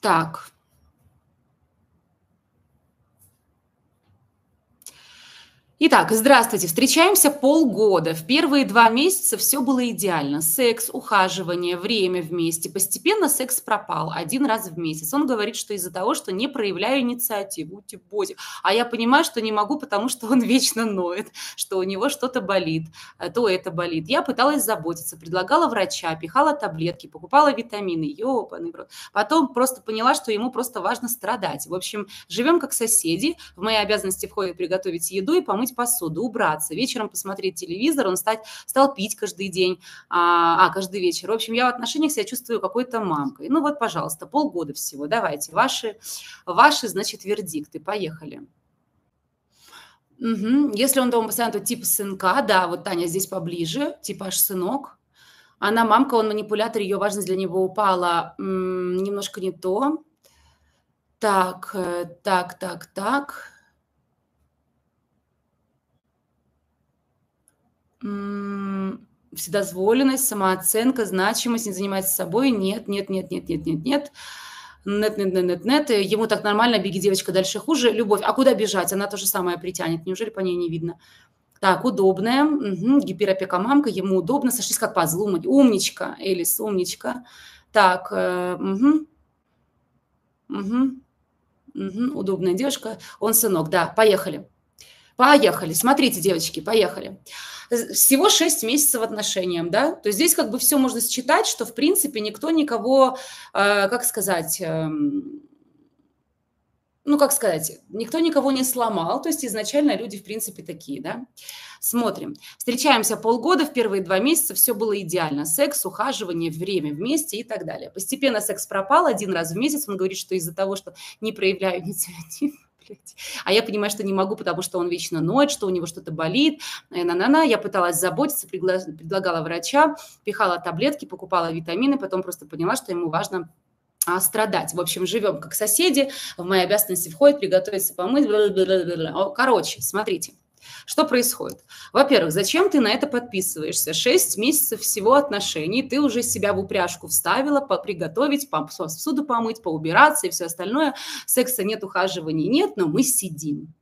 Так. Итак, здравствуйте. Встречаемся полгода. В первые два месяца все было идеально. Секс, ухаживание, время вместе. Постепенно секс пропал один раз в месяц. Он говорит, что из-за того, что не проявляю инициативу, боди. А я понимаю, что не могу, потому что он вечно ноет, что у него что-то болит, э, то это болит. Я пыталась заботиться, предлагала врача, пихала таблетки, покупала витамины. Ёбаный брат. Потом просто поняла, что ему просто важно страдать. В общем, живем как соседи. В мои обязанности входит приготовить еду и помыть помыть посуду, убраться, вечером посмотреть телевизор, он стать, стал пить каждый день, а, а, каждый вечер. В общем, я в отношениях себя чувствую какой-то мамкой. Ну вот, пожалуйста, полгода всего. Давайте, ваши, ваши значит, вердикты. Поехали. Угу. Если он дома постоянно, то типа сынка, да, вот Таня здесь поближе, типа аж сынок. Она мамка, он манипулятор, ее важность для него упала м- немножко не то. Так, э, так, так, так. Вседозволенность, самооценка, значимость, не занимается собой. Нет, нет, нет, нет, нет, нет, нет. Нет, нет, нет, нет, нет. Ему так нормально, беги, девочка, дальше хуже. Любовь. А куда бежать? Она то же самое притянет. Неужели по ней не видно? Так, удобная. Угу. Гиперопека мамка, ему удобно. Сошлись как пазл. Умничка, Элис, умничка. Так, угу. Угу. Угу. Удобная девушка. Он сынок, да. Поехали. Поехали. Смотрите, девочки, поехали всего 6 месяцев отношениям, да, то есть здесь как бы все можно считать, что в принципе никто никого, э, как сказать, э, ну, как сказать, никто никого не сломал, то есть изначально люди, в принципе, такие, да. Смотрим. Встречаемся полгода, в первые два месяца все было идеально. Секс, ухаживание, время вместе и так далее. Постепенно секс пропал один раз в месяц. Он говорит, что из-за того, что не проявляю инициативу, блядь. А я понимаю, что не могу, потому что он вечно ноет, что у него что-то болит. На-на-на. Я пыталась заботиться, предлагала врача, пихала таблетки, покупала витамины, потом просто поняла, что ему важно а, страдать. В общем, живем как соседи, в мои обязанности входит приготовиться помыть. Короче, смотрите. Что происходит? Во-первых, зачем ты на это подписываешься? Шесть месяцев всего отношений, ты уже себя в упряжку вставила, приготовить, посуду помыть, поубираться и все остальное. Секса нет, ухаживаний нет, но мы сидим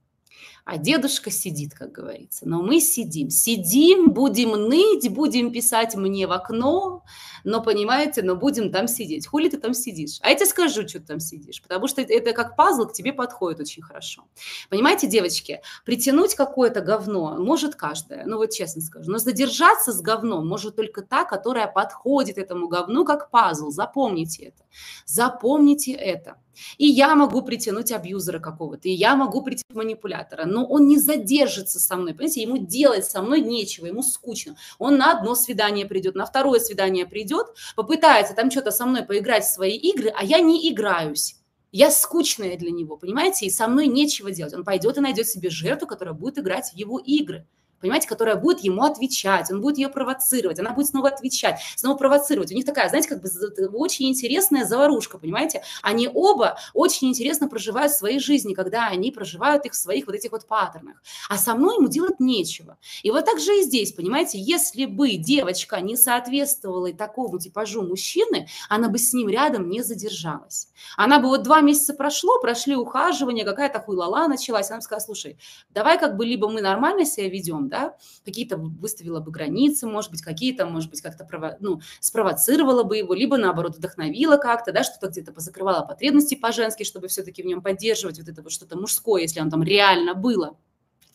а дедушка сидит, как говорится. Но мы сидим, сидим, будем ныть, будем писать мне в окно, но, понимаете, но будем там сидеть. Хули ты там сидишь? А я тебе скажу, что ты там сидишь, потому что это как пазл к тебе подходит очень хорошо. Понимаете, девочки, притянуть какое-то говно может каждая, ну вот честно скажу, но задержаться с говном может только та, которая подходит этому говну как пазл. Запомните это. Запомните это. И я могу притянуть абьюзера какого-то, и я могу притянуть манипулятора, но он не задержится со мной, понимаете, ему делать со мной нечего, ему скучно. Он на одно свидание придет, на второе свидание придет, попытается там что-то со мной поиграть в свои игры, а я не играюсь. Я скучная для него, понимаете, и со мной нечего делать. Он пойдет и найдет себе жертву, которая будет играть в его игры понимаете, которая будет ему отвечать, он будет ее провоцировать, она будет снова отвечать, снова провоцировать. У них такая, знаете, как бы очень интересная заварушка, понимаете? Они оба очень интересно проживают свои жизни, когда они проживают их в своих вот этих вот паттернах. А со мной ему делать нечего. И вот так же и здесь, понимаете, если бы девочка не соответствовала такому типажу мужчины, она бы с ним рядом не задержалась. Она бы вот два месяца прошло, прошли ухаживания, какая-то хуйлала началась, она бы сказала, слушай, давай как бы либо мы нормально себя ведем, да, какие-то выставила бы границы, может быть, какие-то, может быть, как-то прово- ну, спровоцировала бы его, либо, наоборот, вдохновила как-то, да, что-то где-то позакрывала потребности по-женски, чтобы все-таки в нем поддерживать вот это вот что-то мужское, если он там реально было –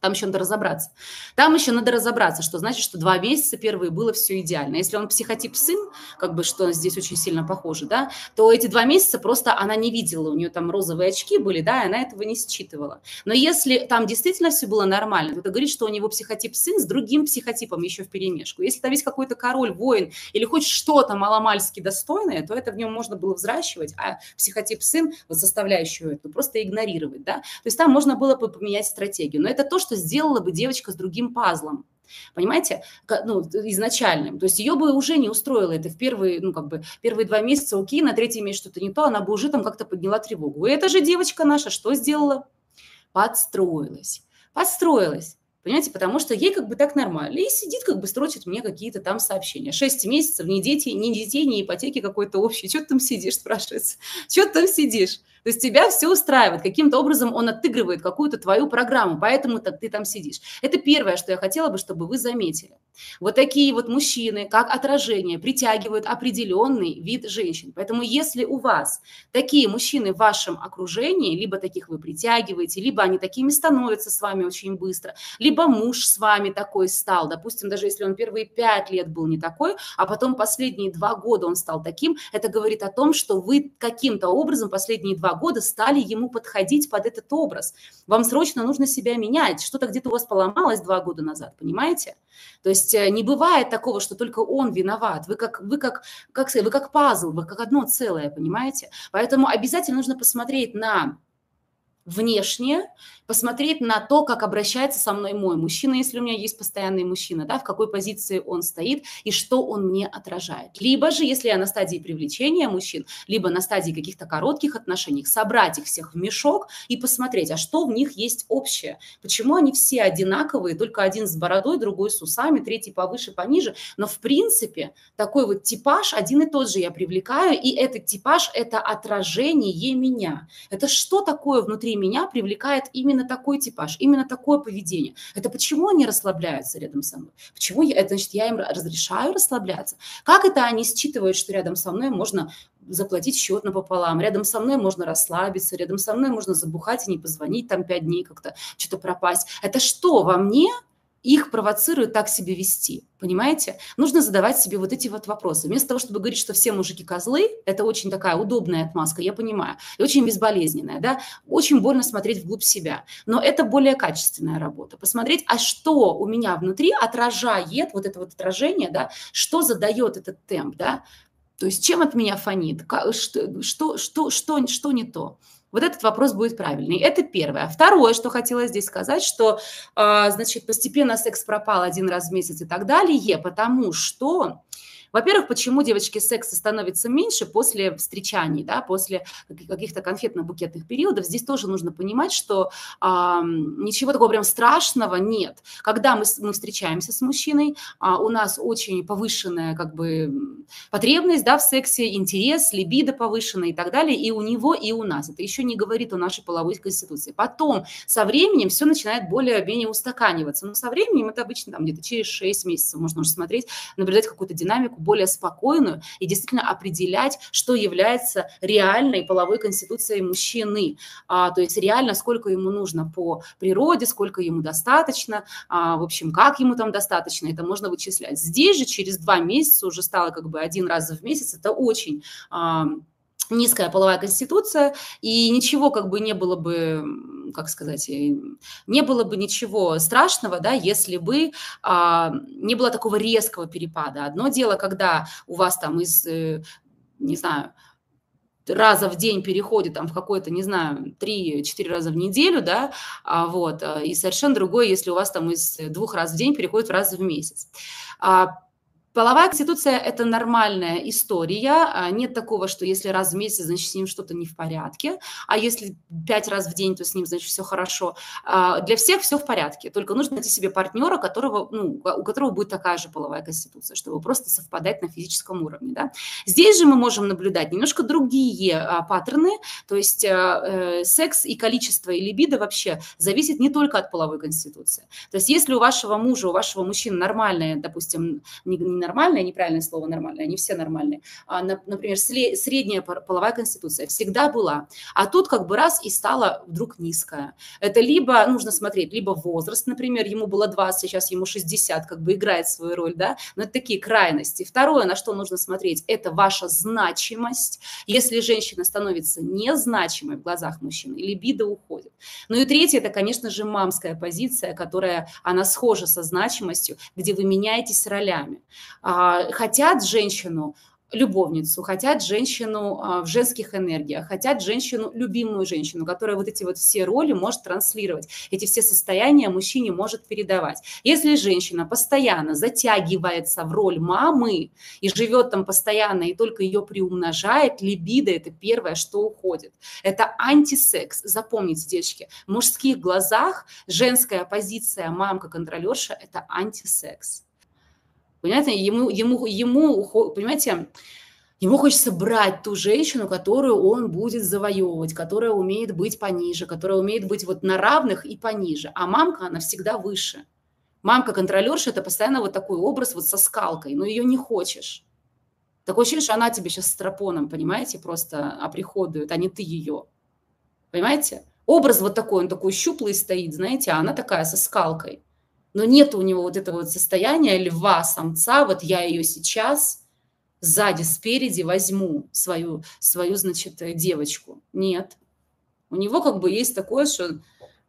там еще надо разобраться. Там еще надо разобраться, что значит, что два месяца первые было все идеально. Если он психотип сын, как бы что здесь очень сильно похоже, да, то эти два месяца просто она не видела, у нее там розовые очки были, да, и она этого не считывала. Но если там действительно все было нормально, то это говорит, что у него психотип сын с другим психотипом еще в перемешку. Если там есть какой-то король, воин или хоть что-то маломальски достойное, то это в нем можно было взращивать, а психотип сын, вот составляющую эту, просто игнорировать, да. То есть там можно было бы поменять стратегию. Но это то, что что сделала бы девочка с другим пазлом. Понимаете, ну, изначальным. То есть ее бы уже не устроило это в первые, ну, как бы, первые два месяца, окей, на третий месяц что-то не то, она бы уже там как-то подняла тревогу. И эта же девочка наша что сделала? Подстроилась. Подстроилась. Понимаете, потому что ей как бы так нормально. И сидит, как бы строчит мне какие-то там сообщения. Шесть месяцев, ни дети, ни детей, ни ипотеки какой-то общей. Что ты там сидишь, спрашивается? Что ты там сидишь? То есть тебя все устраивает. Каким-то образом он отыгрывает какую-то твою программу, поэтому так ты там сидишь. Это первое, что я хотела бы, чтобы вы заметили. Вот такие вот мужчины, как отражение, притягивают определенный вид женщин. Поэтому если у вас такие мужчины в вашем окружении, либо таких вы притягиваете, либо они такими становятся с вами очень быстро, либо муж с вами такой стал, допустим, даже если он первые пять лет был не такой, а потом последние два года он стал таким, это говорит о том, что вы каким-то образом последние два года стали ему подходить под этот образ. Вам срочно нужно себя менять. Что-то где-то у вас поломалось два года назад, понимаете? То есть э, не бывает такого, что только он виноват. Вы как, вы как, как сказать, вы как пазл, вы как одно целое, понимаете? Поэтому обязательно нужно посмотреть на внешне, посмотреть на то, как обращается со мной мой мужчина, если у меня есть постоянный мужчина, да, в какой позиции он стоит и что он мне отражает. Либо же, если я на стадии привлечения мужчин, либо на стадии каких-то коротких отношений, собрать их всех в мешок и посмотреть, а что в них есть общее. Почему они все одинаковые, только один с бородой, другой с усами, третий повыше, пониже. Но в принципе такой вот типаж один и тот же я привлекаю, и этот типаж – это отражение меня. Это что такое внутри меня привлекает именно такой типаж, именно такое поведение. Это почему они расслабляются рядом со мной? Почему я, это значит, я им разрешаю расслабляться? Как это они считывают, что рядом со мной можно заплатить счет напополам, рядом со мной можно расслабиться, рядом со мной можно забухать и не позвонить там пять дней как-то, что-то пропасть. Это что, во мне их провоцирует так себя вести, понимаете? Нужно задавать себе вот эти вот вопросы. Вместо того, чтобы говорить, что все мужики козлы, это очень такая удобная отмазка, я понимаю, и очень безболезненная, да, очень больно смотреть вглубь себя, но это более качественная работа. Посмотреть, а что у меня внутри отражает, вот это вот отражение, да, что задает этот темп, да, то есть чем от меня фонит, что, что, что, что, что не то. Вот этот вопрос будет правильный. Это первое. Второе, что хотела здесь сказать, что, а, значит, постепенно секс пропал один раз в месяц и так далее, потому что во-первых, почему девочки секса становится меньше после встречаний, да, после каких-то конфетно-букетных периодов, здесь тоже нужно понимать, что а, ничего такого прям страшного нет. Когда мы, мы встречаемся с мужчиной, а, у нас очень повышенная как бы потребность да, в сексе, интерес, либидо повышенная и так далее, и у него, и у нас. Это еще не говорит о нашей половой конституции. Потом со временем все начинает более-менее устаканиваться. Но со временем это обычно там где-то через 6 месяцев можно уже смотреть, наблюдать какую-то динамику, более спокойную и действительно определять, что является реальной половой конституцией мужчины. А, то есть реально сколько ему нужно по природе, сколько ему достаточно, а, в общем, как ему там достаточно, это можно вычислять. Здесь же через два месяца уже стало как бы один раз в месяц, это очень а, низкая половая конституция, и ничего как бы не было бы, как сказать, э, не было бы ничего страшного, да, если бы а, не было такого резкого перепада. Одно дело, когда у вас там из, э, не знаю, раза в день переходит там в какой-то, не знаю, 3-4 раза в неделю, да, а, вот, э, и совершенно другое, если у вас там из двух раз в день переходит в раз в месяц. А, Половая конституция – это нормальная история. А, нет такого, что если раз в месяц, значит, с ним что-то не в порядке, а если пять раз в день, то с ним, значит, все хорошо. А, для всех все в порядке. Только нужно найти себе партнера, которого, ну, у которого будет такая же половая конституция, чтобы просто совпадать на физическом уровне. Да? Здесь же мы можем наблюдать немножко другие а, паттерны, то есть э, секс и количество и либидо вообще зависит не только от половой конституции. То есть если у вашего мужа, у вашего мужчины нормальная, допустим, не нормальное, неправильное слово нормальное, они все нормальные, а, например, средняя половая конституция всегда была, а тут как бы раз и стала вдруг низкая. Это либо нужно смотреть, либо возраст, например, ему было 20, сейчас ему 60, как бы играет свою роль, да, но это такие крайности. Второе, на что нужно смотреть, это ваша значимость. Если женщина становится незначимой в глазах мужчины, либидо уходит. Ну и третье, это, конечно же, мамская позиция, которая, она схожа со значимостью, где вы меняетесь ролями. А, хотят женщину любовницу, хотят женщину а, в женских энергиях, хотят женщину, любимую женщину, которая вот эти вот все роли может транслировать, эти все состояния мужчине может передавать. Если женщина постоянно затягивается в роль мамы и живет там постоянно и только ее приумножает, либидо – это первое, что уходит. Это антисекс. Запомните, девочки, в мужских глазах женская позиция мамка-контролерша – это антисекс. Понимаете, ему, ему, ему, понимаете, ему хочется брать ту женщину, которую он будет завоевывать, которая умеет быть пониже, которая умеет быть вот на равных и пониже. А мамка, она всегда выше. Мамка-контролерша – это постоянно вот такой образ вот со скалкой, но ее не хочешь. Такое ощущение, что она тебе сейчас с тропоном, понимаете, просто оприходует, а не ты ее. Понимаете? Образ вот такой, он такой щуплый стоит, знаете, а она такая со скалкой но нет у него вот этого вот состояния льва, самца, вот я ее сейчас сзади, спереди возьму, свою, свою, значит, э, девочку. Нет. У него как бы есть такое, что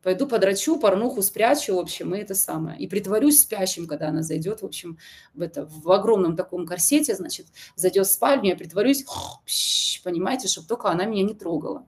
пойду подрачу, порнуху спрячу, в общем, и это самое. И притворюсь спящим, когда она зайдет, в общем, в, это, в огромном таком корсете, значит, зайдет в спальню, я притворюсь, понимаете, чтобы только она меня не трогала.